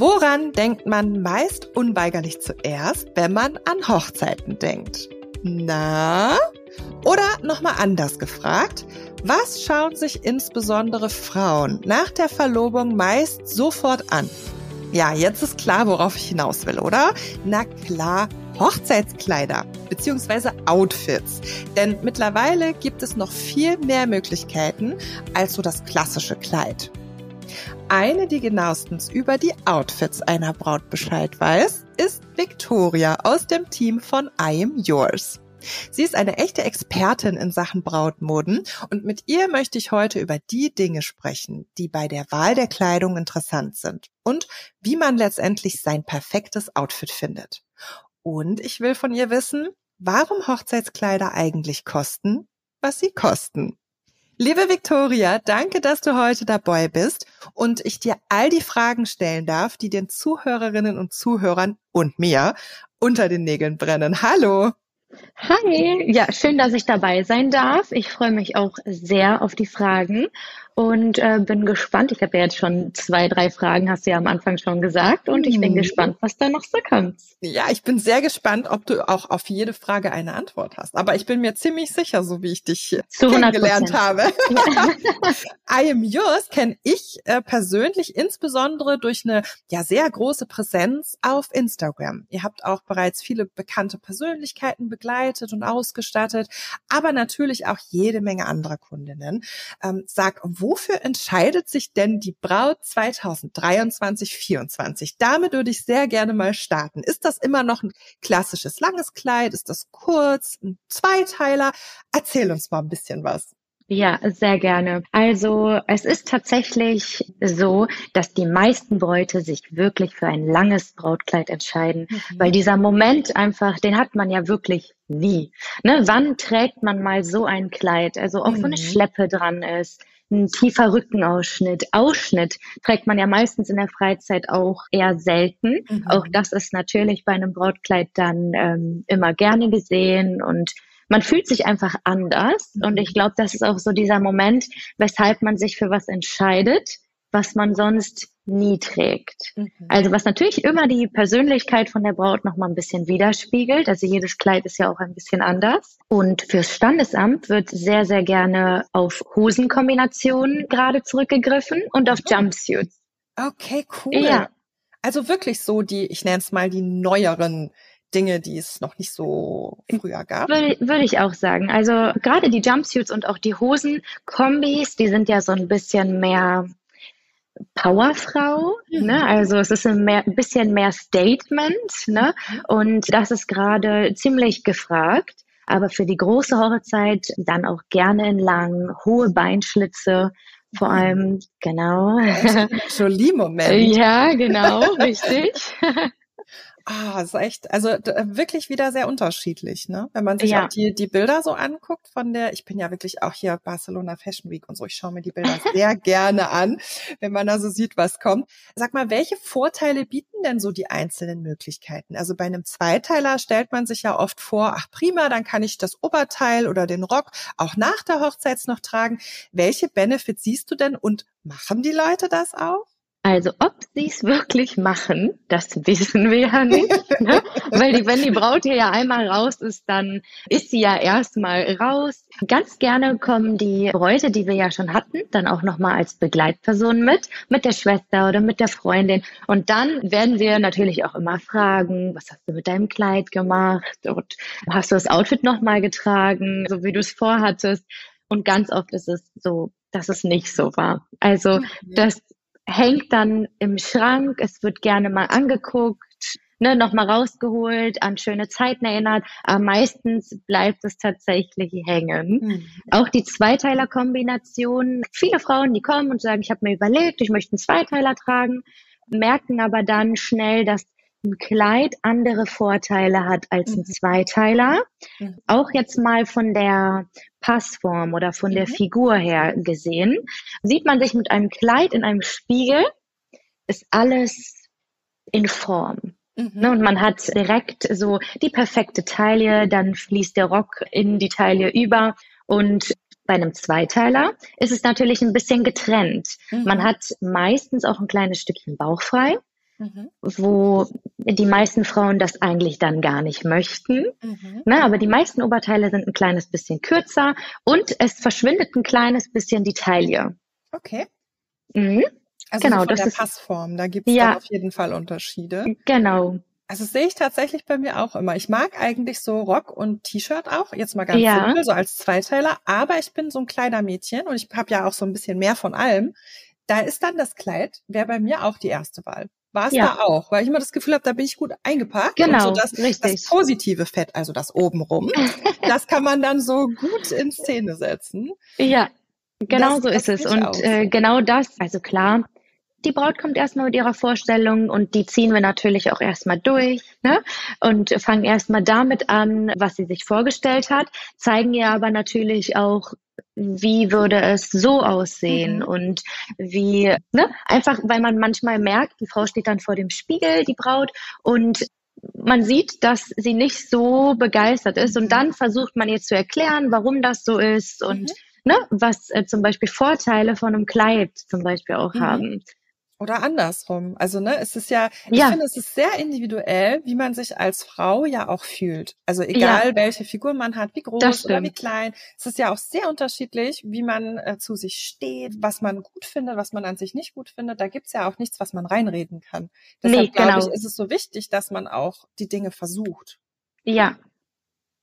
Woran denkt man meist unweigerlich zuerst, wenn man an Hochzeiten denkt? Na? Oder nochmal anders gefragt, was schauen sich insbesondere Frauen nach der Verlobung meist sofort an? Ja, jetzt ist klar, worauf ich hinaus will, oder? Na klar, Hochzeitskleider bzw. Outfits. Denn mittlerweile gibt es noch viel mehr Möglichkeiten als so das klassische Kleid. Eine, die genauestens über die Outfits einer Braut Bescheid weiß, ist Victoria aus dem Team von I Am Yours. Sie ist eine echte Expertin in Sachen Brautmoden und mit ihr möchte ich heute über die Dinge sprechen, die bei der Wahl der Kleidung interessant sind und wie man letztendlich sein perfektes Outfit findet. Und ich will von ihr wissen, warum Hochzeitskleider eigentlich kosten, was sie kosten. Liebe Victoria, danke, dass du heute dabei bist und ich dir all die Fragen stellen darf, die den Zuhörerinnen und Zuhörern und mir unter den Nägeln brennen. Hallo! Hi, ja, schön, dass ich dabei sein darf. Ich freue mich auch sehr auf die Fragen und äh, bin gespannt. Ich habe ja jetzt schon zwei, drei Fragen, hast du ja am Anfang schon gesagt. Und ich bin mhm. gespannt, was da noch so kommt. Ja, ich bin sehr gespannt, ob du auch auf jede Frage eine Antwort hast. Aber ich bin mir ziemlich sicher, so wie ich dich Zu kennengelernt habe. I am yours kenne ich äh, persönlich insbesondere durch eine ja sehr große Präsenz auf Instagram. Ihr habt auch bereits viele bekannte Persönlichkeiten begleitet und ausgestattet, aber natürlich auch jede Menge anderer Kundinnen. Ähm, sag, wo wofür entscheidet sich denn die Braut 2023, 2024? Damit würde ich sehr gerne mal starten. Ist das immer noch ein klassisches langes Kleid? Ist das kurz? Ein Zweiteiler? Erzähl uns mal ein bisschen was. Ja, sehr gerne. Also es ist tatsächlich so, dass die meisten Bräute sich wirklich für ein langes Brautkleid entscheiden, mhm. weil dieser Moment einfach, den hat man ja wirklich nie. Ne? Wann trägt man mal so ein Kleid? Also auch mhm. wo eine Schleppe dran ist, ein tiefer Rückenausschnitt. Ausschnitt trägt man ja meistens in der Freizeit auch eher selten. Mhm. Auch das ist natürlich bei einem Brautkleid dann ähm, immer gerne gesehen und man fühlt sich einfach anders. Mhm. Und ich glaube, das ist auch so dieser Moment, weshalb man sich für was entscheidet, was man sonst nie trägt. Mhm. Also was natürlich immer die Persönlichkeit von der Braut noch mal ein bisschen widerspiegelt. Also jedes Kleid ist ja auch ein bisschen anders. Und fürs Standesamt wird sehr, sehr gerne auf Hosenkombinationen gerade zurückgegriffen und auf Jumpsuits. Okay, cool. Ja. Also wirklich so die, ich nenne es mal die neueren Dinge, die es noch nicht so früher gab. Würde, würde ich auch sagen. Also gerade die Jumpsuits und auch die Hosenkombis, die sind ja so ein bisschen mehr Powerfrau, mhm. ne? Also es ist ein, mehr, ein bisschen mehr Statement, ne? Mhm. Und das ist gerade ziemlich gefragt. Aber für die große Hochzeit dann auch gerne in lang, hohe Beinschlitze, vor mhm. allem, genau. Jolie-Moment. Ja, genau, richtig. Ah, ist echt, also wirklich wieder sehr unterschiedlich, ne? Wenn man sich ja. auch die, die Bilder so anguckt von der, ich bin ja wirklich auch hier Barcelona Fashion Week und so, ich schaue mir die Bilder sehr gerne an, wenn man da so sieht, was kommt. Sag mal, welche Vorteile bieten denn so die einzelnen Möglichkeiten? Also bei einem Zweiteiler stellt man sich ja oft vor, ach prima, dann kann ich das Oberteil oder den Rock auch nach der Hochzeit noch tragen. Welche Benefits siehst du denn und machen die Leute das auch? Also ob sie es wirklich machen, das wissen wir ja nicht. Ne? Weil die, wenn die Braut hier ja einmal raus ist, dann ist sie ja erstmal raus. Ganz gerne kommen die Bräute, die wir ja schon hatten, dann auch nochmal als Begleitperson mit, mit der Schwester oder mit der Freundin. Und dann werden wir natürlich auch immer fragen, was hast du mit deinem Kleid gemacht? Und hast du das Outfit nochmal getragen, so wie du es vorhattest? Und ganz oft ist es so, dass es nicht so war. Also, dass hängt dann im Schrank, es wird gerne mal angeguckt, ne, nochmal rausgeholt, an schöne Zeiten erinnert, aber meistens bleibt es tatsächlich hängen. Mhm. Auch die Zweiteiler-Kombination, viele Frauen, die kommen und sagen, ich habe mir überlegt, ich möchte einen Zweiteiler tragen, merken aber dann schnell, dass ein Kleid andere Vorteile hat als ein mhm. Zweiteiler. Mhm. Auch jetzt mal von der Passform oder von der mhm. Figur her gesehen. Sieht man sich mit einem Kleid in einem Spiegel, ist alles in Form. Mhm. Ne, und man hat direkt so die perfekte Taille, dann fließt der Rock in die Taille über und bei einem Zweiteiler ist es natürlich ein bisschen getrennt. Mhm. Man hat meistens auch ein kleines Stückchen Bauch frei mhm. wo die meisten Frauen das eigentlich dann gar nicht möchten. Mhm. Na, aber die meisten Oberteile sind ein kleines bisschen kürzer und es verschwindet ein kleines bisschen die Taille. Okay. Mhm. Also genau, so von das der ist, Passform, da gibt es ja, auf jeden Fall Unterschiede. Genau. Also das sehe ich tatsächlich bei mir auch immer. Ich mag eigentlich so Rock und T-Shirt auch, jetzt mal ganz ja. simpel, so als Zweiteiler, aber ich bin so ein Kleidermädchen und ich habe ja auch so ein bisschen mehr von allem. Da ist dann das Kleid, wäre bei mir auch die erste Wahl. War es ja. da auch, weil ich immer das Gefühl habe, da bin ich gut eingepackt. Genau, und so das, richtig. das positive Fett, also das obenrum, das kann man dann so gut in Szene setzen. Ja, genau das, so ist es. Und äh, genau das, also klar, die Braut kommt erstmal mit ihrer Vorstellung und die ziehen wir natürlich auch erstmal durch ne? und fangen erstmal damit an, was sie sich vorgestellt hat, zeigen ihr aber natürlich auch, wie würde es so aussehen mhm. und wie, ne? einfach weil man manchmal merkt, die Frau steht dann vor dem Spiegel, die Braut, und man sieht, dass sie nicht so begeistert ist und dann versucht man ihr zu erklären, warum das so ist und mhm. ne, was äh, zum Beispiel Vorteile von einem Kleid zum Beispiel auch mhm. haben. Oder andersrum. Also, ne, es ist ja, ich ja. finde, es ist sehr individuell, wie man sich als Frau ja auch fühlt. Also egal, ja. welche Figur man hat, wie groß oder wie klein. Es ist ja auch sehr unterschiedlich, wie man äh, zu sich steht, was man gut findet, was man an sich nicht gut findet. Da gibt's ja auch nichts, was man reinreden kann. Deshalb nee, genau. glaube ich, ist es so wichtig, dass man auch die Dinge versucht. Ja,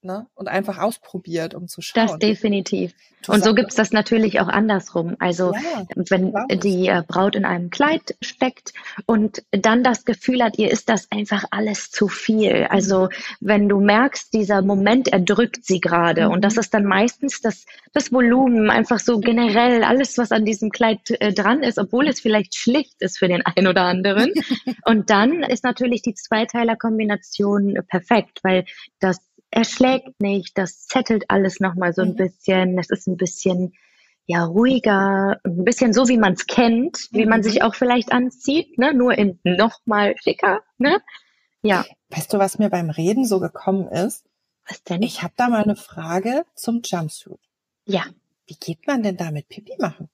ne? und einfach ausprobiert, um zu schauen. Das definitiv. Und so gibt's das natürlich auch andersrum. Also ja, wenn die äh, Braut in einem Kleid steckt und dann das Gefühl hat, ihr ist das einfach alles zu viel. Also wenn du merkst, dieser Moment erdrückt sie gerade mhm. und das mhm. ist dann meistens das, das Volumen, einfach so generell alles, was an diesem Kleid äh, dran ist, obwohl es vielleicht schlicht ist für den einen oder anderen. und dann ist natürlich die Zweiteiler-Kombination perfekt, weil das erschlägt nicht, das zettelt alles nochmal so ein mhm. bisschen, es ist ein bisschen ja ruhiger, ein bisschen so, wie man es kennt, wie man sich mhm. auch vielleicht anzieht, ne? nur in nochmal schicker. Ne? Ja. Weißt du, was mir beim Reden so gekommen ist? Was denn? Ich habe da mal eine Frage zum Jumpsuit. Ja. Wie geht man denn damit Pipi machen?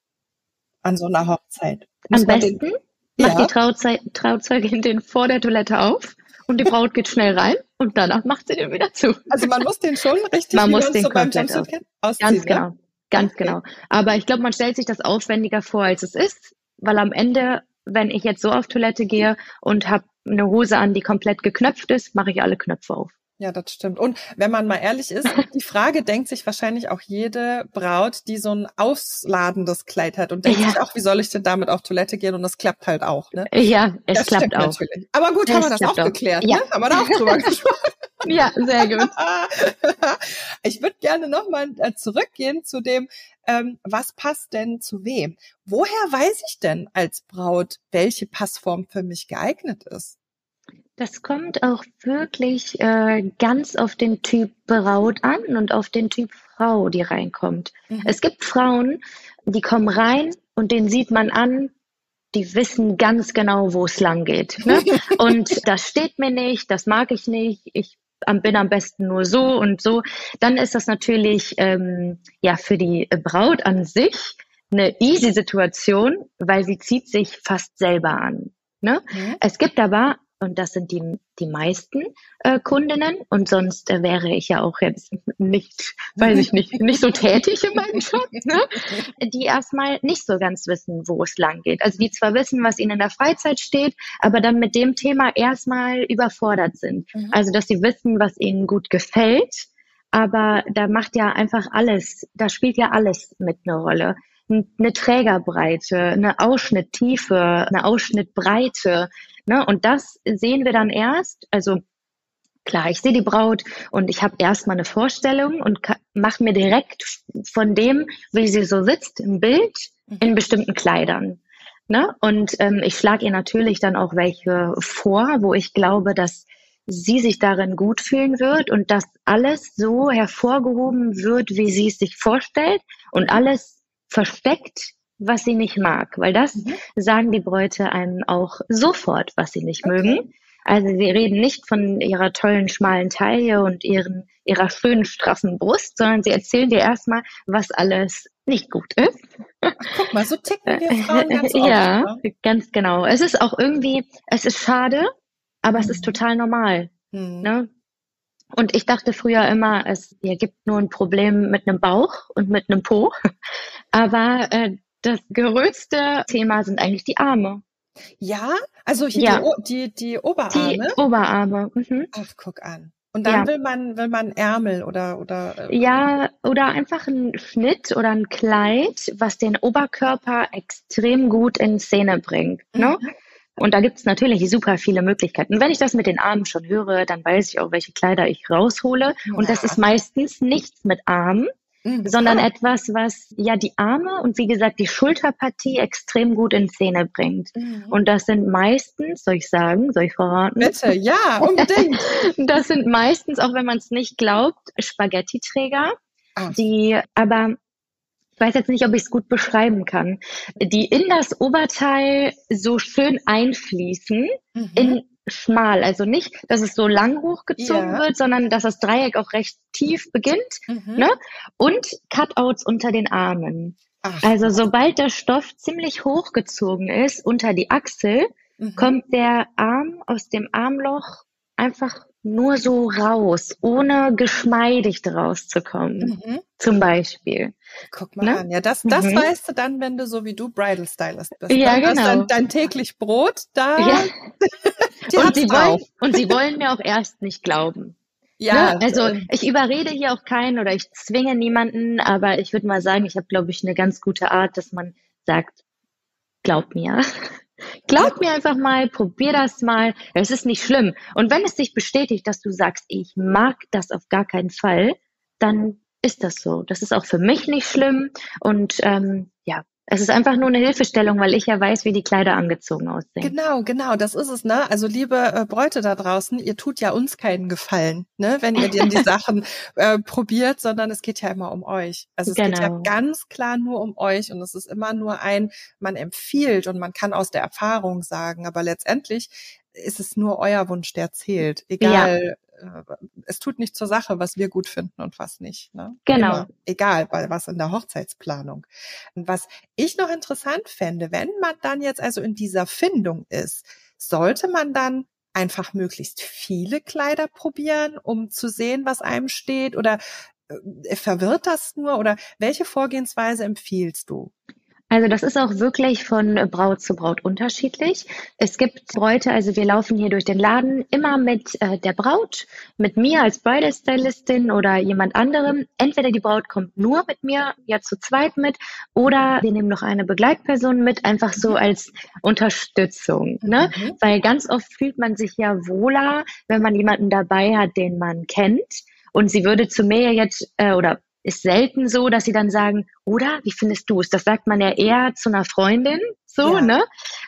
An so einer Hochzeit? Muss Am besten den, macht ja. die Trauzei Trauzeugin den vor der Toilette auf und die Braut geht schnell rein und danach macht sie den wieder zu. Also man muss den schon richtig man muss den so komplett aus. ausziehen. Ganz genau, ja? ganz okay. genau. Aber ich glaube, man stellt sich das aufwendiger vor, als es ist, weil am Ende, wenn ich jetzt so auf Toilette gehe und habe eine Hose an, die komplett geknöpft ist, mache ich alle Knöpfe auf. Ja, das stimmt. Und wenn man mal ehrlich ist, die Frage denkt sich wahrscheinlich auch jede Braut, die so ein ausladendes Kleid hat und denkt ja. sich auch, wie soll ich denn damit auf Toilette gehen? Und das klappt halt auch, ne? Ja, es das klappt auch. Natürlich. Aber gut, es haben wir das auch, auch geklärt, ja. ne? Haben wir da auch drüber gesprochen. Ja, sehr gut. ich würde gerne nochmal äh, zurückgehen zu dem, ähm, was passt denn zu wem? Woher weiß ich denn als Braut, welche Passform für mich geeignet ist? Das kommt auch wirklich äh, ganz auf den Typ Braut an und auf den Typ Frau, die reinkommt. Mhm. Es gibt Frauen, die kommen rein und den sieht man an, die wissen ganz genau, wo es lang geht. Ne? und das steht mir nicht, das mag ich nicht, ich bin am besten nur so und so. Dann ist das natürlich ähm, ja für die Braut an sich eine easy Situation, weil sie zieht sich fast selber an. Ne? Mhm. Es gibt aber und das sind die, die meisten äh, Kundinnen. Und sonst äh, wäre ich ja auch jetzt nicht, weiß ich nicht, nicht so tätig in meinem Job, ne? die erstmal nicht so ganz wissen, wo es lang geht. Also die zwar wissen, was ihnen in der Freizeit steht, aber dann mit dem Thema erstmal überfordert sind. Mhm. Also dass sie wissen, was ihnen gut gefällt. Aber da macht ja einfach alles, da spielt ja alles mit eine Rolle eine Trägerbreite, eine Ausschnitttiefe, eine Ausschnittbreite, Ne? Und das sehen wir dann erst, also klar, ich sehe die Braut und ich habe erstmal eine Vorstellung und mache mir direkt von dem, wie sie so sitzt, ein Bild mhm. in bestimmten Kleidern. Ne? Und ähm, ich schlage ihr natürlich dann auch welche vor, wo ich glaube, dass sie sich darin gut fühlen wird und dass alles so hervorgehoben wird, wie sie es sich vorstellt und alles versteckt was sie nicht mag, weil das mhm. sagen die Bräute einem auch sofort, was sie nicht okay. mögen. Also sie reden nicht von ihrer tollen schmalen Taille und ihren, ihrer schönen straffen Brust, sondern sie erzählen dir erstmal, was alles nicht gut ist. Ach, guck mal, so ticken wir Frauen ganz oft. Ja, ne? ganz genau. Es ist auch irgendwie, es ist schade, aber mhm. es ist mhm. total normal. Mhm. Ne? Und ich dachte früher immer, es ja, gibt nur ein Problem mit einem Bauch und mit einem Po. Aber äh, das größte Thema sind eigentlich die Arme. Ja, also hier ja. Die, die, die Oberarme. Die Oberarme. Mhm. Ach, guck an. Und dann ja. will man, will man Ärmel oder, oder. Äh, ja, oder einfach ein Schnitt oder ein Kleid, was den Oberkörper extrem gut in Szene bringt. Ne? Mhm. Und da gibt es natürlich super viele Möglichkeiten. Und wenn ich das mit den Armen schon höre, dann weiß ich auch, welche Kleider ich raushole. Ja. Und das ist meistens nichts mit Armen, mhm. sondern etwas, was ja die Arme und wie gesagt die Schulterpartie extrem gut in Szene bringt. Mhm. Und das sind meistens, soll ich sagen, soll ich verraten? Bitte, ja, unbedingt. das sind meistens, auch wenn man es nicht glaubt, Spaghetti-Träger, die aber ich weiß jetzt nicht, ob ich es gut beschreiben kann, die in das Oberteil so schön einfließen, mhm. in schmal. Also nicht, dass es so lang hochgezogen ja. wird, sondern dass das Dreieck auch recht tief beginnt. Mhm. Ne? Und Cutouts unter den Armen. Ach, also sobald der Stoff ziemlich hochgezogen ist unter die Achsel, mhm. kommt der Arm aus dem Armloch einfach nur so raus, ohne geschmeidig rauszukommen. Mhm. Zum Beispiel. Guck mal ne? an. Ja, das, das mhm. weißt du dann, wenn du so wie du Bridal Stylist bist. Ja, dann genau. Dein, dein, täglich Brot da. Ja. und, sie wollen, und sie wollen mir auch erst nicht glauben. Ja, ne? also äh, ich überrede hier auch keinen oder ich zwinge niemanden, aber ich würde mal sagen, ich habe, glaube ich, eine ganz gute Art, dass man sagt, glaub mir. Glaub mir einfach mal, probier das mal. Es ist nicht schlimm. Und wenn es sich bestätigt, dass du sagst, ich mag das auf gar keinen Fall, dann ist das so. Das ist auch für mich nicht schlimm. Und ähm, ja, es ist einfach nur eine Hilfestellung, weil ich ja weiß, wie die Kleider angezogen aussehen. Genau, genau, das ist es, ne? Also liebe äh, Bräute da draußen, ihr tut ja uns keinen Gefallen, ne, wenn ihr denn die Sachen äh, probiert, sondern es geht ja immer um euch. Also es genau. geht ja genau. ganz klar nur um euch und es ist immer nur ein, man empfiehlt und man kann aus der Erfahrung sagen, aber letztendlich ist es nur euer Wunsch, der zählt. Egal, äh, es tut nicht zur Sache, was wir gut finden und was nicht. Ne? Genau. Immer, egal, bei was in der Hochzeitsplanung. Und was ich noch interessant fände, wenn man dann jetzt also in dieser Findung ist, sollte man dann einfach möglichst viele Kleider probieren, um zu sehen, was einem steht? Oder äh, verwirrt das nur? Oder welche Vorgehensweise empfiehlst du? Also das ist auch wirklich von Braut zu Braut unterschiedlich. Es gibt Bräute, also wir laufen hier durch den Laden immer mit äh, der Braut, mit mir als Bridal Stylistin oder jemand anderem. Entweder die Braut kommt nur mit mir, ja zu zweit mit, oder wir nehmen noch eine Begleitperson mit, einfach so als Unterstützung. Ne? Mhm. Weil ganz oft fühlt man sich ja wohler, wenn man jemanden dabei hat, den man kennt. Und sie würde zu mir jetzt, äh, oder ist selten so, dass sie dann sagen, oder wie findest du es? Das sagt man ja eher zu einer Freundin, so, ja. ne?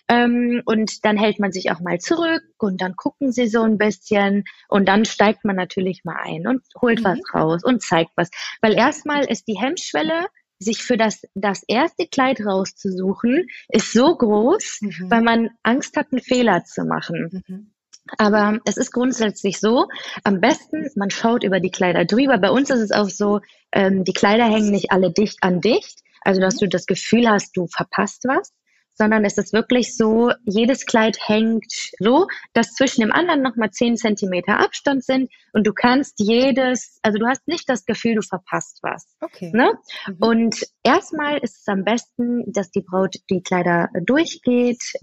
Ähm, und dann hält man sich auch mal zurück und dann gucken sie so ein bisschen und dann steigt man natürlich mal ein und holt mhm. was raus und zeigt was. Weil erstmal ist die Hemmschwelle, sich für das, das erste Kleid rauszusuchen, ist so groß, mhm. weil man Angst hat, einen Fehler zu machen. Mhm. Aber es ist grundsätzlich so, am besten, man schaut über die Kleider drüber. Bei uns ist es auch so, ähm, die Kleider hängen nicht alle dicht an dicht, also dass du das Gefühl hast, du verpasst was, sondern es ist wirklich so, jedes Kleid hängt so, dass zwischen dem anderen nochmal zehn Zentimeter Abstand sind und du kannst jedes, also du hast nicht das Gefühl, du verpasst was. Okay. Ne? Mhm. Und erstmal ist es am besten, dass die Braut die Kleider durchgeht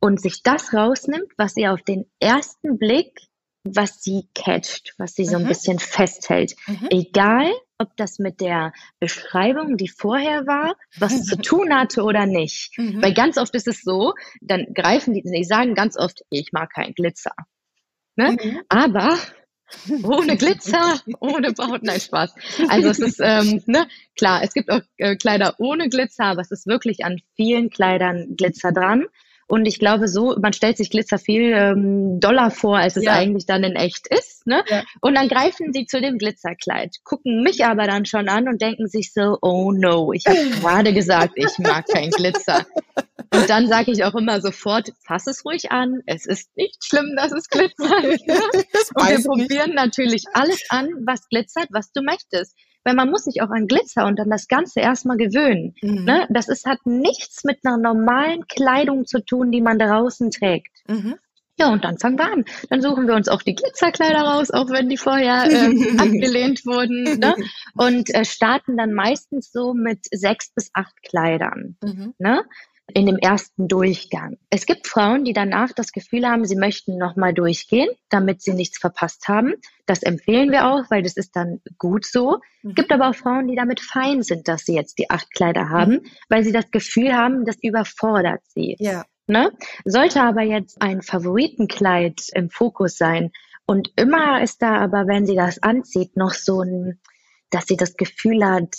und sich das rausnimmt, was ihr auf den ersten Blick, was sie catcht, was sie so ein mhm. bisschen festhält. Mhm. Egal, ob das mit der Beschreibung, die vorher war, was zu tun hatte oder nicht. Mhm. Weil ganz oft ist es so, dann greifen die, die sagen ganz oft, ich mag keinen Glitzer. Ne? Mhm. Aber ohne Glitzer, ohne Braut, nein, Spaß. Also es ist, ähm, ne, klar, es gibt auch äh, Kleider ohne Glitzer, aber es ist wirklich an vielen Kleidern Glitzer dran. Und ich glaube so, man stellt sich Glitzer viel ähm, doller vor, als es ja. eigentlich dann in echt ist. Ne? Ja. Und dann greifen sie zu dem Glitzerkleid, gucken mich aber dann schon an und denken sich so, oh no, ich habe gerade gesagt, ich mag kein Glitzer. Und dann sage ich auch immer sofort, fass es ruhig an. Es ist nicht schlimm, dass es glitzert. und wir probieren natürlich alles an, was glitzert, was du möchtest. Weil man muss sich auch an Glitzer und an das Ganze erstmal gewöhnen. Mhm. Ne? Das ist, hat nichts mit einer normalen Kleidung zu tun, die man draußen trägt. Mhm. Ja, und dann fangen wir an. Dann suchen wir uns auch die Glitzerkleider raus, auch wenn die vorher äh, abgelehnt wurden. Ne? Und äh, starten dann meistens so mit sechs bis acht Kleidern. Mhm. Ne? In dem ersten Durchgang. Es gibt Frauen, die danach das Gefühl haben, sie möchten nochmal durchgehen, damit sie nichts verpasst haben. Das empfehlen wir auch, weil das ist dann gut so. Es mhm. gibt aber auch Frauen, die damit fein sind, dass sie jetzt die acht Kleider haben, mhm. weil sie das Gefühl haben, das überfordert sie. Ja. Ne? Sollte aber jetzt ein Favoritenkleid im Fokus sein und immer ist da aber, wenn sie das anzieht, noch so ein, dass sie das Gefühl hat,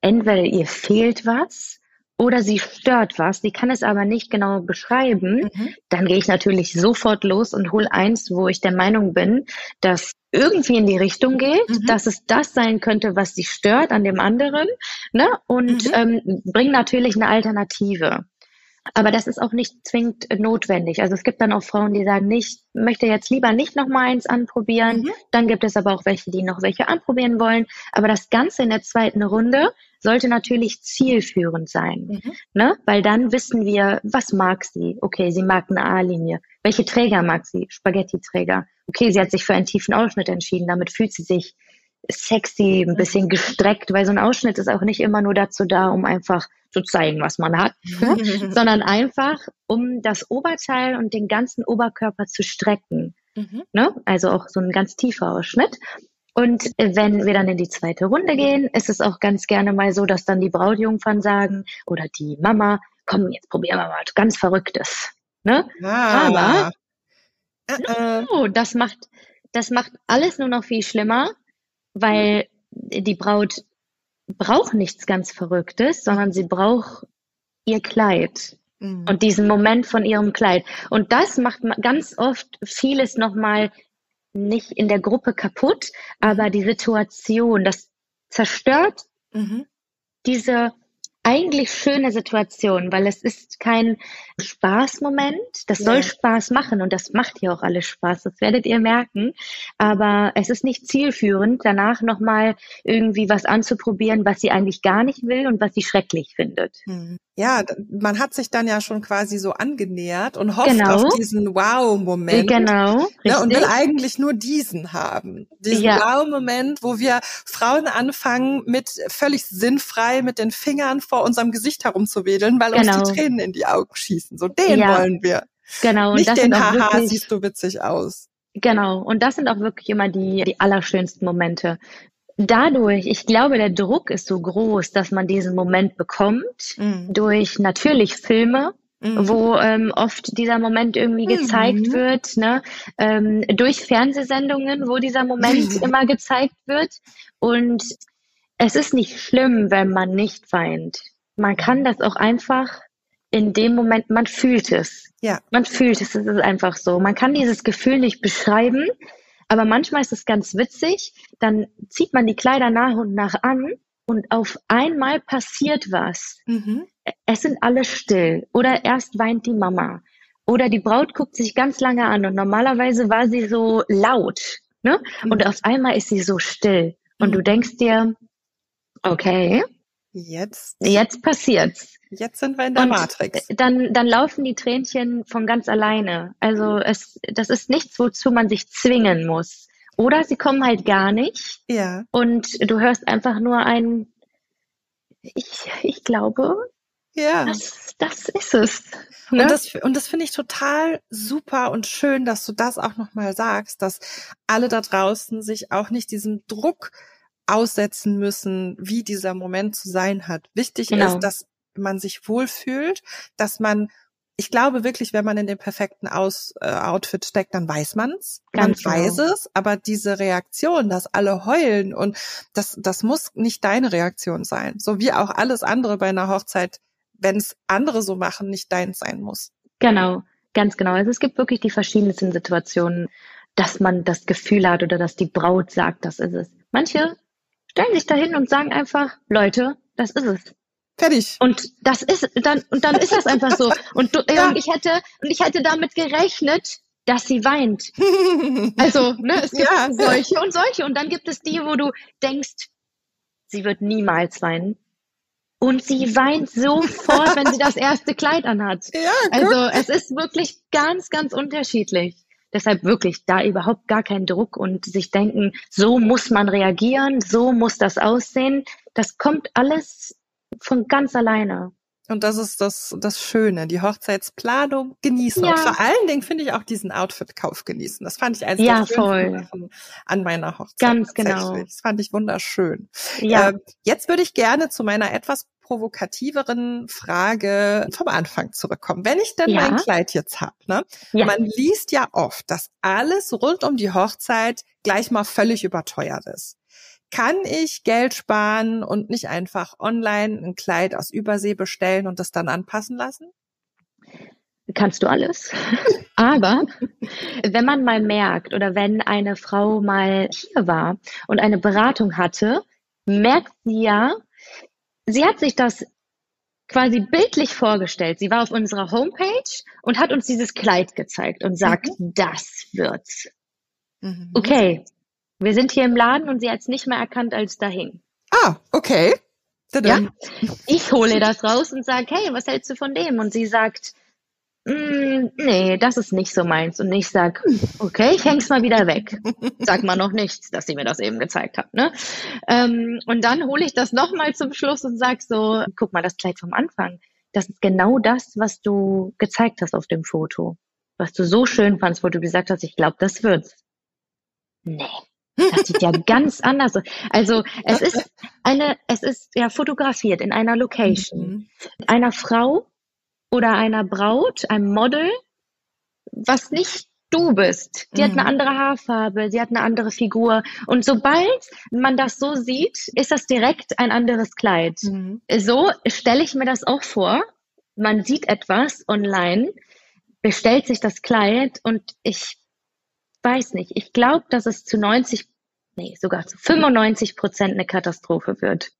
entweder ihr fehlt was oder sie stört was, die kann es aber nicht genau beschreiben, mhm. dann gehe ich natürlich sofort los und hole eins, wo ich der Meinung bin, dass irgendwie in die Richtung geht, mhm. dass es das sein könnte, was sie stört an dem anderen, ne? Und mhm. ähm, bring natürlich eine Alternative. Aber das ist auch nicht zwingend notwendig. Also es gibt dann auch Frauen, die sagen, nicht, möchte jetzt lieber nicht noch mal eins anprobieren. Mhm. Dann gibt es aber auch welche, die noch welche anprobieren wollen. Aber das Ganze in der zweiten Runde sollte natürlich zielführend sein. Mhm. Ne? Weil dann wissen wir, was mag sie? Okay, sie mag eine A-Linie. Welche Träger mag sie? Spaghetti-Träger. Okay, sie hat sich für einen tiefen Ausschnitt entschieden. Damit fühlt sie sich sexy, ein bisschen gestreckt, weil so ein Ausschnitt ist auch nicht immer nur dazu da, um einfach zu zeigen, was man hat, sondern einfach, um das Oberteil und den ganzen Oberkörper zu strecken. Mhm. Ne? Also auch so ein ganz tiefer Ausschnitt. Und wenn wir dann in die zweite Runde gehen, ist es auch ganz gerne mal so, dass dann die Brautjungfern sagen oder die Mama, komm, jetzt probieren wir mal was ganz Verrücktes. Ne? Ah. Aber äh, no, das macht, das macht alles nur noch viel schlimmer, weil die Braut braucht nichts ganz Verrücktes, sondern sie braucht ihr Kleid. Mhm. Und diesen Moment von ihrem Kleid. Und das macht ganz oft vieles nochmal nicht in der Gruppe kaputt, aber die Situation, das zerstört mhm. diese eigentlich schöne Situation, weil es ist kein Spaßmoment. Das ja. soll Spaß machen und das macht ja auch alles Spaß. Das werdet ihr merken. Aber es ist nicht zielführend, danach nochmal irgendwie was anzuprobieren, was sie eigentlich gar nicht will und was sie schrecklich findet. Hm. Ja, man hat sich dann ja schon quasi so angenähert und hofft genau. auf diesen Wow-Moment. Genau. Ne, und will eigentlich nur diesen haben. Diesen ja. Wow-Moment, wo wir Frauen anfangen, mit völlig sinnfrei mit den Fingern vor unserem Gesicht herumzuwedeln, weil genau. uns die Tränen in die Augen schießen. So den ja. wollen wir. Genau. Und Nicht den Haha, siehst du witzig aus. Genau. Und das sind auch wirklich immer die, die allerschönsten Momente dadurch, ich glaube, der Druck ist so groß, dass man diesen Moment bekommt mhm. durch natürlich Filme, mhm. wo ähm, oft dieser Moment irgendwie gezeigt mhm. wird, ne? Ähm, durch Fernsehsendungen, wo dieser Moment immer gezeigt wird. Und es ist nicht schlimm, wenn man nicht weint. Man kann das auch einfach in dem Moment, man fühlt es. Ja. Man fühlt es, es ist einfach so. Man kann dieses Gefühl nicht beschreiben, aber manchmal ist es ganz witzig, dann zieht man die Kleider nach und nach an und auf einmal passiert was. Mhm. Es sind alle still oder erst weint die Mama oder die Braut guckt sich ganz lange an und normalerweise war sie so laut, ne? Mhm. Und auf einmal ist sie so still und mhm. du denkst dir, okay, jetzt jetzt passiert's. Jetzt sind wir in der und Matrix. Dann, dann laufen die Tränchen von ganz alleine. Also es, das ist nichts, wozu man sich zwingen muss. Oder sie kommen halt gar nicht. Ja. Und du hörst einfach nur ein, ich, ich glaube, ja. das, das ist es. Ne? Und das, und das finde ich total super und schön, dass du das auch nochmal sagst, dass alle da draußen sich auch nicht diesem Druck aussetzen müssen, wie dieser Moment zu sein hat. Wichtig genau. ist, dass man sich wohlfühlt, dass man ich glaube wirklich, wenn man in dem perfekten Aus, äh, Outfit steckt, dann weiß man's. man genau. weiß es, aber diese Reaktion, dass alle heulen und das, das muss nicht deine Reaktion sein. So wie auch alles andere bei einer Hochzeit, wenn es andere so machen, nicht deins sein muss. Genau, ganz genau. Also es gibt wirklich die verschiedensten Situationen, dass man das Gefühl hat oder dass die Braut sagt, das ist es. Manche stellen sich dahin und sagen einfach, Leute, das ist es. Fertig. Und das ist dann und dann ist das einfach so. Und, du, ja. und ich hätte und ich hätte damit gerechnet, dass sie weint. Also, ne, es gibt ja. solche und solche und dann gibt es die, wo du denkst, sie wird niemals weinen. Und sie weint sofort, wenn sie das erste Kleid anhat. Ja, also es ist wirklich ganz, ganz unterschiedlich. Deshalb wirklich da überhaupt gar kein Druck und sich denken, so muss man reagieren, so muss das aussehen. Das kommt alles von ganz alleine. Und das ist das, das Schöne, die Hochzeitsplanung genießen. Ja. Und vor allen Dingen finde ich auch diesen Outfit-Kauf genießen. Das fand ich eines ja, der voll. Sachen an meiner Hochzeit. Ganz genau. Das fand ich wunderschön. Ja. Äh, jetzt würde ich gerne zu meiner etwas provokativeren Frage vom Anfang zurückkommen. Wenn ich denn ja. mein Kleid jetzt habe, ne? Ja. Man liest ja oft, dass alles rund um die Hochzeit gleich mal völlig überteuert ist. Kann ich Geld sparen und nicht einfach online ein Kleid aus Übersee bestellen und das dann anpassen lassen? Kannst du alles. Aber wenn man mal merkt oder wenn eine Frau mal hier war und eine Beratung hatte, merkt sie ja, sie hat sich das quasi bildlich vorgestellt. Sie war auf unserer Homepage und hat uns dieses Kleid gezeigt und sagt, mhm. das wird's. Mhm. Okay, wir sind hier im Laden und sie hat es nicht mehr erkannt, als da hing. Ah, okay. Ja, ich hole das raus und sage, hey, was hältst du von dem? Und sie sagt, mm, nee, das ist nicht so meins. Und ich sag, okay, ich häng's mal wieder weg. Sag mal noch nichts, dass sie mir das eben gezeigt hat. Ne? Ähm, und dann hole ich das nochmal zum Schluss und sag so, guck mal, das Kleid vom Anfang. Das ist genau das, was du gezeigt hast auf dem Foto. Was du so schön fandst, wo du gesagt hast, ich glaube, das wird's. Nee, das sieht ja ganz anders aus. Also es ist eine, es ist ja fotografiert in einer Location. Mhm. Einer Frau oder einer Braut, einem Model, was nicht du bist. Die mhm. hat eine mhm. andere Haarfarbe, sie hat eine andere Figur. Und sobald man das so sieht, ist das direkt ein anderes Kleid. Mhm. So stelle ich mir das auch vor. Man sieht etwas online, bestellt sich das Kleid und ich weiß nicht. Ich glaube, dass es zu 90, nee, sogar zu 95 Prozent eine Katastrophe wird.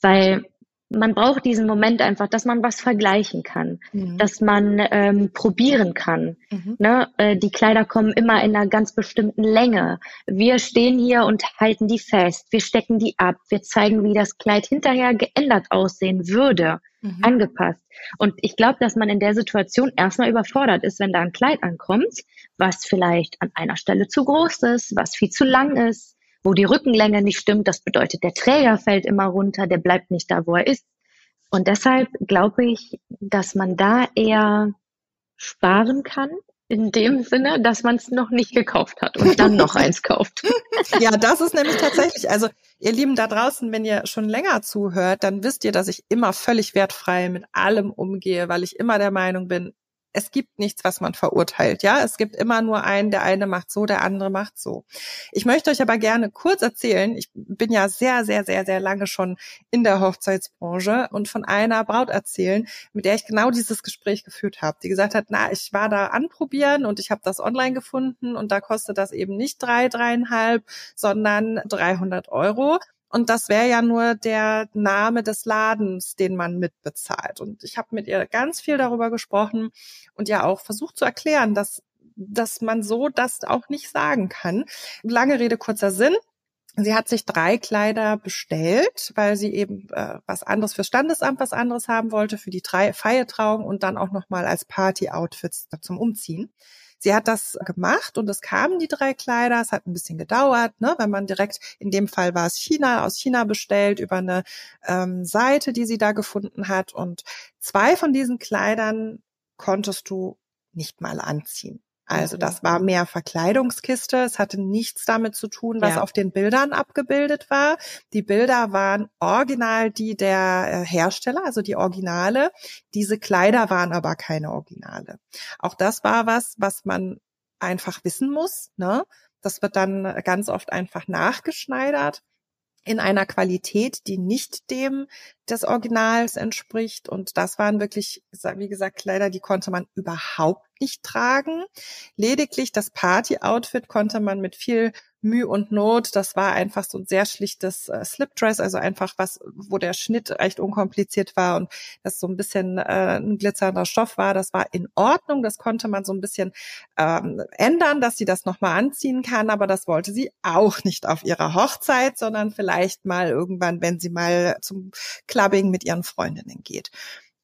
Weil man braucht diesen Moment einfach, dass man was vergleichen kann, mhm. dass man ähm, probieren kann. Mhm. Ne? Äh, die Kleider kommen immer in einer ganz bestimmten Länge. Wir stehen hier und halten die fest, wir stecken die ab, wir zeigen, wie das Kleid hinterher geändert aussehen würde, mhm. angepasst. Und ich glaube, dass man in der Situation erstmal überfordert ist, wenn da ein Kleid ankommt, was vielleicht an einer Stelle zu groß ist, was viel zu lang ist, wo die Rückenlänge nicht stimmt. Das bedeutet, der Träger fällt immer runter, der bleibt nicht da, wo er ist. Und deshalb glaube ich, dass man da eher sparen kann, in dem Sinne, dass man es noch nicht gekauft hat und dann noch eins kauft. Ja, das ist nämlich tatsächlich, also ihr Lieben da draußen, wenn ihr schon länger zuhört, dann wisst ihr, dass ich immer völlig wertfrei mit allem umgehe, weil ich immer der Meinung bin, es gibt nichts, was man verurteilt. Ja, es gibt immer nur einen, der eine macht so, der andere macht so. Ich möchte euch aber gerne kurz erzählen. Ich bin ja sehr, sehr, sehr, sehr lange schon in der Hochzeitsbranche und von einer Braut erzählen, mit der ich genau dieses Gespräch geführt habe. Die gesagt hat, na, ich war da anprobieren und ich habe das online gefunden und da kostet das eben nicht drei, dreieinhalb, sondern 300 Euro. Und das wäre ja nur der Name des Ladens, den man mitbezahlt. Und ich habe mit ihr ganz viel darüber gesprochen und ja auch versucht zu erklären, dass, dass man so das auch nicht sagen kann. Lange Rede, kurzer Sinn. Sie hat sich drei Kleider bestellt, weil sie eben äh, was anderes fürs Standesamt, was anderes haben wollte, für die drei Feiertrauung und dann auch nochmal als Party-Outfits zum Umziehen. Sie hat das gemacht und es kamen die drei Kleider. Es hat ein bisschen gedauert, ne, wenn man direkt, in dem Fall war es China, aus China bestellt über eine ähm, Seite, die sie da gefunden hat. Und zwei von diesen Kleidern konntest du nicht mal anziehen. Also das war mehr Verkleidungskiste. Es hatte nichts damit zu tun, was ja. auf den Bildern abgebildet war. Die Bilder waren original die der äh, Hersteller, also die Originale. Diese Kleider waren aber keine Originale. Auch das war was, was man einfach wissen muss. Ne? Das wird dann ganz oft einfach nachgeschneidert in einer Qualität, die nicht dem des Originals entspricht. Und das waren wirklich, wie gesagt, Kleider, die konnte man überhaupt nicht tragen. Lediglich das Party-Outfit konnte man mit viel Mühe und Not. Das war einfach so ein sehr schlichtes äh, Slipdress, also einfach was, wo der Schnitt echt unkompliziert war und das so ein bisschen äh, ein glitzernder Stoff war. Das war in Ordnung. Das konnte man so ein bisschen ähm, ändern, dass sie das nochmal anziehen kann. Aber das wollte sie auch nicht auf ihrer Hochzeit, sondern vielleicht mal irgendwann, wenn sie mal zum Clubbing mit ihren Freundinnen geht.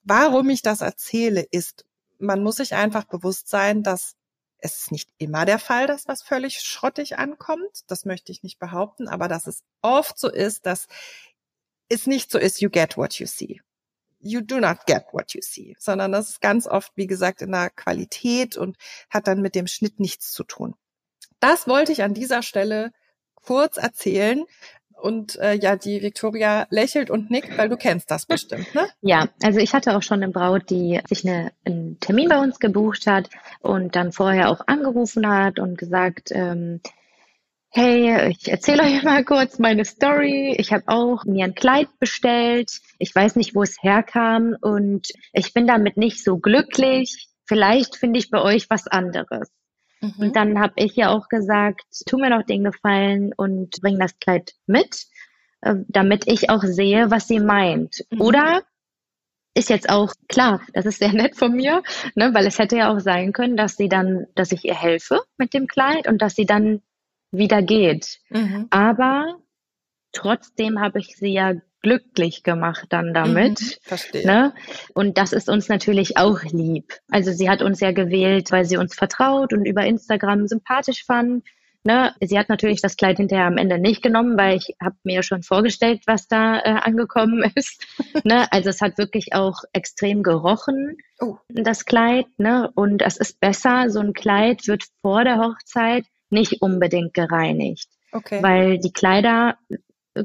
Warum ich das erzähle, ist, man muss sich einfach bewusst sein, dass es ist nicht immer der Fall, dass was völlig schrottig ankommt. Das möchte ich nicht behaupten, aber dass es oft so ist, dass es nicht so ist, you get what you see. You do not get what you see, sondern das ist ganz oft, wie gesagt, in der Qualität und hat dann mit dem Schnitt nichts zu tun. Das wollte ich an dieser Stelle kurz erzählen, und äh, ja, die Victoria lächelt und nickt, weil du kennst das bestimmt, ne? Ja, also ich hatte auch schon eine Braut, die sich eine, einen Termin bei uns gebucht hat und dann vorher auch angerufen hat und gesagt, ähm, hey, ich erzähle euch mal kurz meine Story. Ich habe auch mir ein Kleid bestellt. Ich weiß nicht, wo es herkam und ich bin damit nicht so glücklich. Vielleicht finde ich bei euch was anderes. Mhm. Und dann habe ich ja auch gesagt, tu mir doch den Gefallen und bring das Kleid mit, äh, damit ich auch sehe, was sie meint. Mhm. Oder ist jetzt auch klar, das ist sehr nett von mir, ne, weil es hätte ja auch sein können, dass sie dann, dass ich ihr helfe mit dem Kleid und dass sie dann wieder geht. Mhm. Aber trotzdem habe ich sie ja glücklich gemacht dann damit. Mhm, verstehe. Ne? Und das ist uns natürlich auch lieb. Also sie hat uns ja gewählt, weil sie uns vertraut und über Instagram sympathisch fand. Ne? Sie hat natürlich das Kleid hinterher am Ende nicht genommen, weil ich habe mir schon vorgestellt, was da äh, angekommen ist. ne? Also es hat wirklich auch extrem gerochen, oh. das Kleid. Ne? Und es ist besser, so ein Kleid wird vor der Hochzeit nicht unbedingt gereinigt. Okay. Weil die Kleider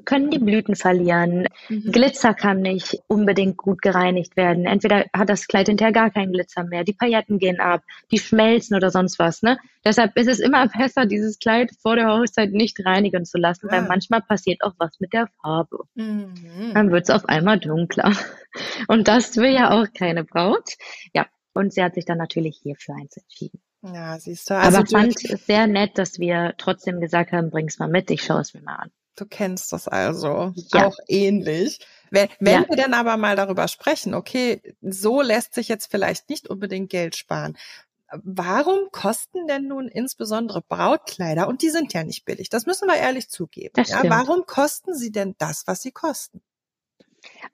können die Blüten verlieren. Mhm. Glitzer kann nicht unbedingt gut gereinigt werden. Entweder hat das Kleid hinterher gar keinen Glitzer mehr, die Pailletten gehen ab, die schmelzen oder sonst was. Ne? Deshalb ist es immer besser, dieses Kleid vor der Hochzeit nicht reinigen zu lassen, ah. weil manchmal passiert auch was mit der Farbe. Mhm. Dann wird es auf einmal dunkler. Und das will ja auch keine Braut. Ja, und sie hat sich dann natürlich hierfür eins entschieden. Ja, siehst du. Also Aber fand es sehr nett, dass wir trotzdem gesagt haben, bring's mal mit, ich schaue es mir mal an. Du kennst das also ja. auch ähnlich. Wenn, wenn ja. wir dann aber mal darüber sprechen, okay, so lässt sich jetzt vielleicht nicht unbedingt Geld sparen. Warum kosten denn nun insbesondere Brautkleider, und die sind ja nicht billig, das müssen wir ehrlich zugeben. Ja, warum kosten sie denn das, was sie kosten?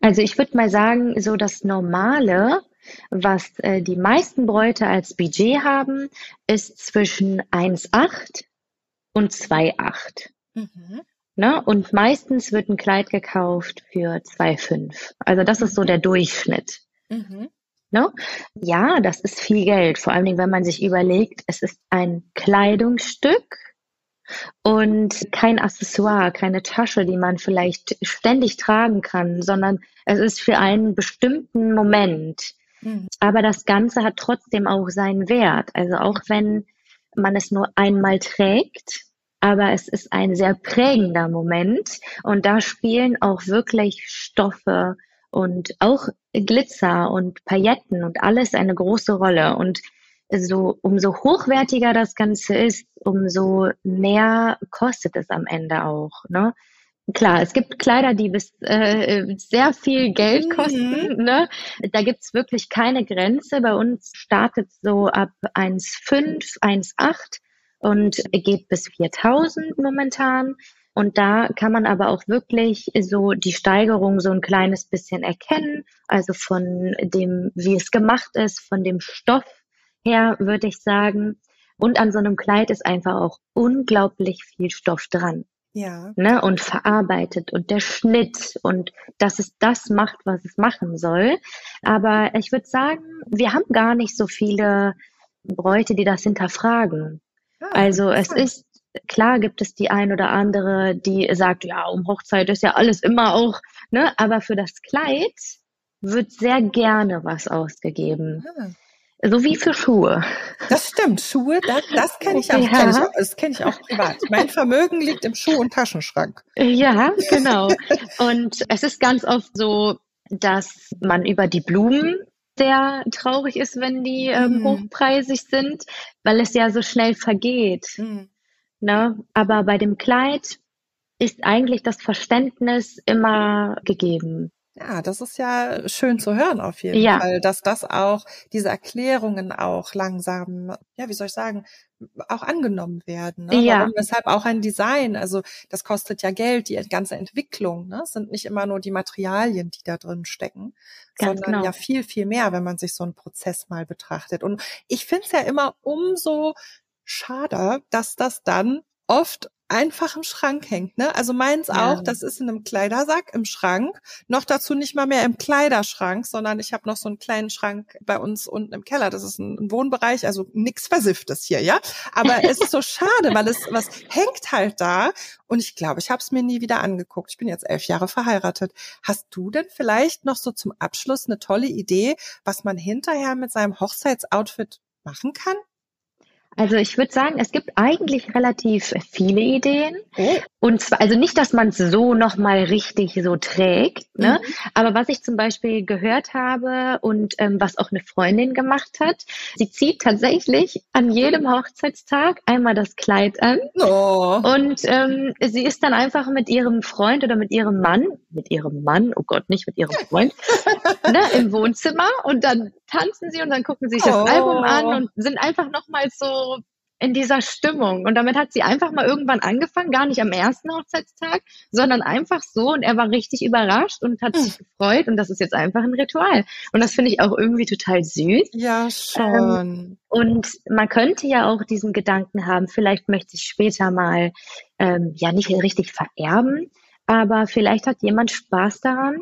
Also ich würde mal sagen, so das Normale, was äh, die meisten Bräute als Budget haben, ist zwischen 1,8 und 2,8. Mhm. Ne? Und meistens wird ein Kleid gekauft für 2,5. Also das ist so der Durchschnitt. Mhm. Ne? Ja, das ist viel Geld. Vor allen Dingen, wenn man sich überlegt, es ist ein Kleidungsstück und kein Accessoire, keine Tasche, die man vielleicht ständig tragen kann, sondern es ist für einen bestimmten Moment. Mhm. Aber das Ganze hat trotzdem auch seinen Wert. Also auch wenn man es nur einmal trägt, aber es ist ein sehr prägender Moment und da spielen auch wirklich Stoffe und auch Glitzer und Pailletten und alles eine große Rolle und so umso hochwertiger das Ganze ist, umso mehr kostet es am Ende auch. Ne? Klar, es gibt Kleider, die bis äh, sehr viel Geld kosten. Mhm. Ne? Da gibt's wirklich keine Grenze. Bei uns startet so ab 1,5, 1,8 und geht bis 4000 momentan. Und da kann man aber auch wirklich so die Steigerung so ein kleines bisschen erkennen. Also von dem, wie es gemacht ist, von dem Stoff her, würde ich sagen. Und an so einem Kleid ist einfach auch unglaublich viel Stoff dran. Ja. Ne, und verarbeitet und der Schnitt und dass es das macht, was es machen soll. Aber ich würde sagen, wir haben gar nicht so viele Bräute, die das hinterfragen. Ah, also es ist, klar gibt es die ein oder andere, die sagt, ja, um Hochzeit ist ja alles immer auch, ne? Aber für das Kleid wird sehr gerne was ausgegeben. Ah. So wie für Schuhe. Das stimmt. Schuhe, das, das kenne ich, ja. kenn ich auch. Das kenne ich auch privat. Mein Vermögen liegt im Schuh- und Taschenschrank. Ja, genau. Und es ist ganz oft so, dass man über die Blumen sehr traurig ist, wenn die ähm, mhm. hochpreisig sind, weil es ja so schnell vergeht. Mhm. Ne? Aber bei dem Kleid ist eigentlich das Verständnis immer gegeben. Ja, das ist ja schön zu hören auf jeden ja. Fall, dass das auch, diese Erklärungen auch langsam, ja, wie soll ich sagen, auch angenommen werden. Ne? Ja. Warum, weshalb auch ein Design, also das kostet ja Geld, die ganze Entwicklung, ne? Es sind nicht immer nur die Materialien, die da drin stecken, Ganz sondern genau. ja viel, viel mehr, wenn man sich so einen Prozess mal betrachtet. Und ich finde es ja immer umso schade, dass das dann oft einfach im Schrank hängt. Ne? Also meins ja. auch, das ist in einem Kleidersack im Schrank. Noch dazu nicht mal mehr im Kleiderschrank, sondern ich habe noch so einen kleinen Schrank bei uns unten im Keller. Das ist ein, ein Wohnbereich, also nichts Versifftes hier, ja. Aber es ist so schade, weil es was hängt halt da. Und ich glaube, ich habe es mir nie wieder angeguckt. Ich bin jetzt elf Jahre verheiratet. Hast du denn vielleicht noch so zum Abschluss eine tolle Idee, was man hinterher mit seinem Hochzeitsoutfit machen kann? Also ich würde sagen, es gibt eigentlich relativ viele Ideen. Oh. Und zwar, also nicht, dass man es so nochmal richtig so trägt, ne? Mhm. aber was ich zum Beispiel gehört habe und ähm, was auch eine Freundin gemacht hat, sie zieht tatsächlich an jedem Hochzeitstag einmal das Kleid an oh. und ähm, sie ist dann einfach mit ihrem Freund oder mit ihrem Mann, mit ihrem Mann, oh Gott, nicht mit ihrem Freund, ne, im Wohnzimmer und dann tanzen sie und dann gucken sie sich das oh. Album an und sind einfach nochmal so in dieser Stimmung. Und damit hat sie einfach mal irgendwann angefangen, gar nicht am ersten Hochzeitstag, sondern einfach so. Und er war richtig überrascht und hat sich hm. gefreut. Und das ist jetzt einfach ein Ritual. Und das finde ich auch irgendwie total süß. Ja, schon. Ähm, und man könnte ja auch diesen Gedanken haben, vielleicht möchte ich später mal, ähm, ja, nicht richtig vererben, aber vielleicht hat jemand Spaß daran,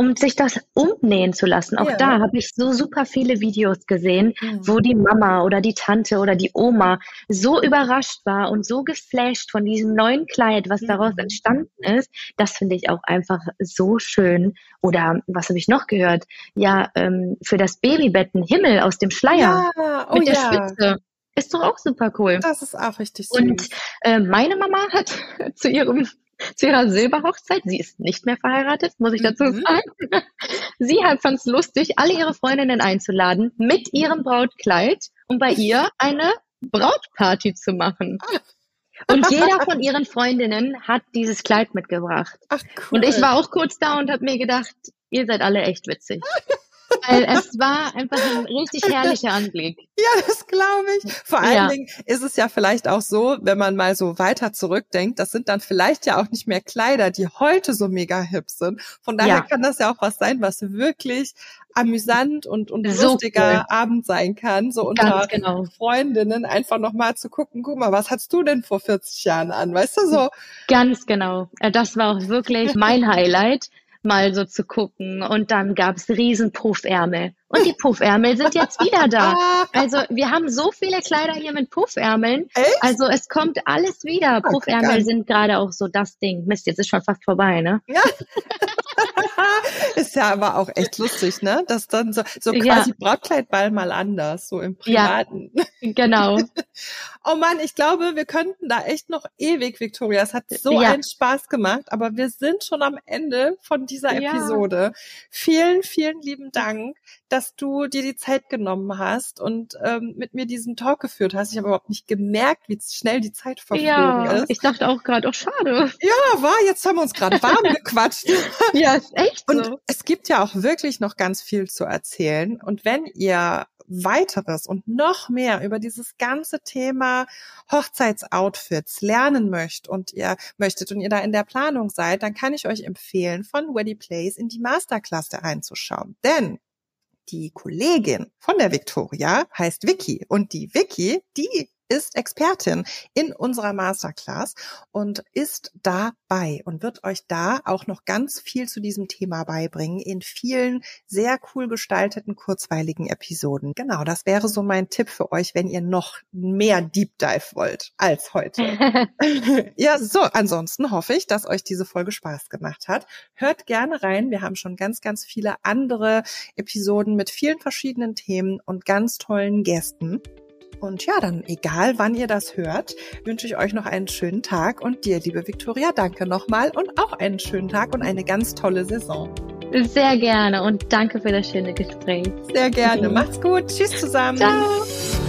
um sich das umnähen zu lassen. Auch ja. da habe ich so super viele Videos gesehen, mhm. wo die Mama oder die Tante oder die Oma so überrascht war und so geflasht von diesem neuen Kleid, was mhm. daraus entstanden ist. Das finde ich auch einfach so schön. Oder was habe ich noch gehört? Ja, ähm, für das Babybett ein Himmel aus dem Schleier ja. oh, mit der ja. Spitze. Ist doch auch super cool. Das ist auch richtig süß. Und äh, meine Mama hat zu ihrem zu ihrer Silberhochzeit. Sie ist nicht mehr verheiratet, muss ich dazu mhm. sagen. Sie hat fand es lustig, alle ihre Freundinnen einzuladen mit ihrem Brautkleid und bei ihr eine Brautparty zu machen. Und jeder von ihren Freundinnen hat dieses Kleid mitgebracht. Ach, cool. Und ich war auch kurz da und habe mir gedacht, ihr seid alle echt witzig. Weil es war einfach ein richtig herrlicher Anblick. Ja, das glaube ich. Vor allen ja. Dingen ist es ja vielleicht auch so, wenn man mal so weiter zurückdenkt, das sind dann vielleicht ja auch nicht mehr Kleider, die heute so mega hip sind. Von daher ja. kann das ja auch was sein, was wirklich amüsant und, und so lustiger cool. Abend sein kann, so unter genau. Freundinnen einfach nochmal zu gucken, guck mal, was hattest du denn vor 40 Jahren an, weißt du so? Ganz genau. Äh, das war auch wirklich mein Highlight mal so zu gucken. Und dann gab es riesen Puffärmel. Und die Puffärmel sind jetzt wieder da. Also wir haben so viele Kleider hier mit Puffärmeln. Echt? Also es kommt alles wieder. Puffärmel sind gerade auch so das Ding. Mist, jetzt ist schon fast vorbei, ne? Ja. ist ja aber auch echt lustig, ne? Das dann so, so quasi ja. Brautkleidball mal anders, so im Privaten. Ja, genau. oh Mann, ich glaube, wir könnten da echt noch ewig, Victoria. Es hat so ja. einen Spaß gemacht, aber wir sind schon am Ende von dieser Episode. Vielen, vielen lieben Dank, dass du dir die Zeit genommen hast und ähm, mit mir diesen Talk geführt hast. Ich habe überhaupt nicht gemerkt, wie schnell die Zeit verflogen ja, ist. Ich dachte auch gerade, oh schade. Ja, war, jetzt haben wir uns gerade warm gequatscht. ja, ist echt so. Und es gibt ja auch wirklich noch ganz viel zu erzählen. Und wenn ihr weiteres und noch mehr über dieses ganze Thema Hochzeitsoutfits lernen möchtet und ihr möchtet und ihr da in der Planung seid, dann kann ich euch empfehlen, von Weddy Place in die Masterclass einzuschauen. Denn die Kollegin von der Victoria heißt Vicky und die Vicky, die ist Expertin in unserer Masterclass und ist dabei und wird euch da auch noch ganz viel zu diesem Thema beibringen in vielen sehr cool gestalteten, kurzweiligen Episoden. Genau, das wäre so mein Tipp für euch, wenn ihr noch mehr Deep Dive wollt als heute. ja, so, ansonsten hoffe ich, dass euch diese Folge Spaß gemacht hat. Hört gerne rein. Wir haben schon ganz, ganz viele andere Episoden mit vielen verschiedenen Themen und ganz tollen Gästen. Und ja, dann egal wann ihr das hört, wünsche ich euch noch einen schönen Tag und dir, liebe Viktoria, danke nochmal und auch einen schönen Tag und eine ganz tolle Saison. Sehr gerne und danke für das schöne Gespräch. Sehr gerne. Macht's gut. Tschüss zusammen. Ciao.